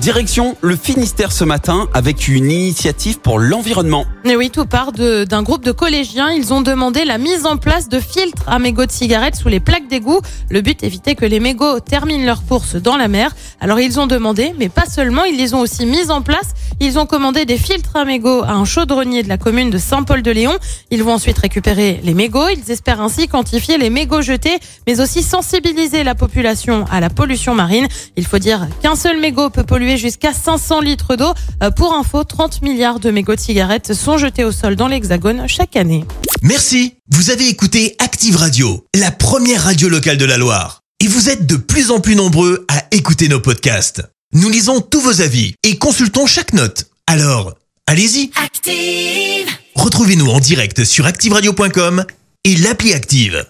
Direction le Finistère ce matin avec une initiative pour l'environnement. Et oui, tout part d'un groupe de collégiens. Ils ont demandé la mise en place de filtres à mégots de cigarettes sous les plaques d'égout. Le but, éviter que les mégots terminent leur course dans la mer. Alors ils ont demandé, mais pas seulement, ils les ont aussi mis en place. Ils ont commandé des filtres à mégots à un chaudronnier de la commune de Saint-Paul-de-Léon. Ils vont ensuite récupérer les mégots. Ils espèrent ainsi quantifier les mégots jetés, mais aussi sensibiliser la population à la pollution marine. Il faut dire qu'un seul mégot peut polluer jusqu'à 500 litres d'eau. Euh, Pour info, 30 milliards de mégots de cigarettes sont jetés au sol dans l'Hexagone chaque année. Merci. Vous avez écouté Active Radio, la première radio locale de la Loire. Et vous êtes de plus en plus nombreux à écouter nos podcasts. Nous lisons tous vos avis et consultons chaque note. Alors, allez-y. Active. Retrouvez-nous en direct sur activeradio.com et l'appli Active.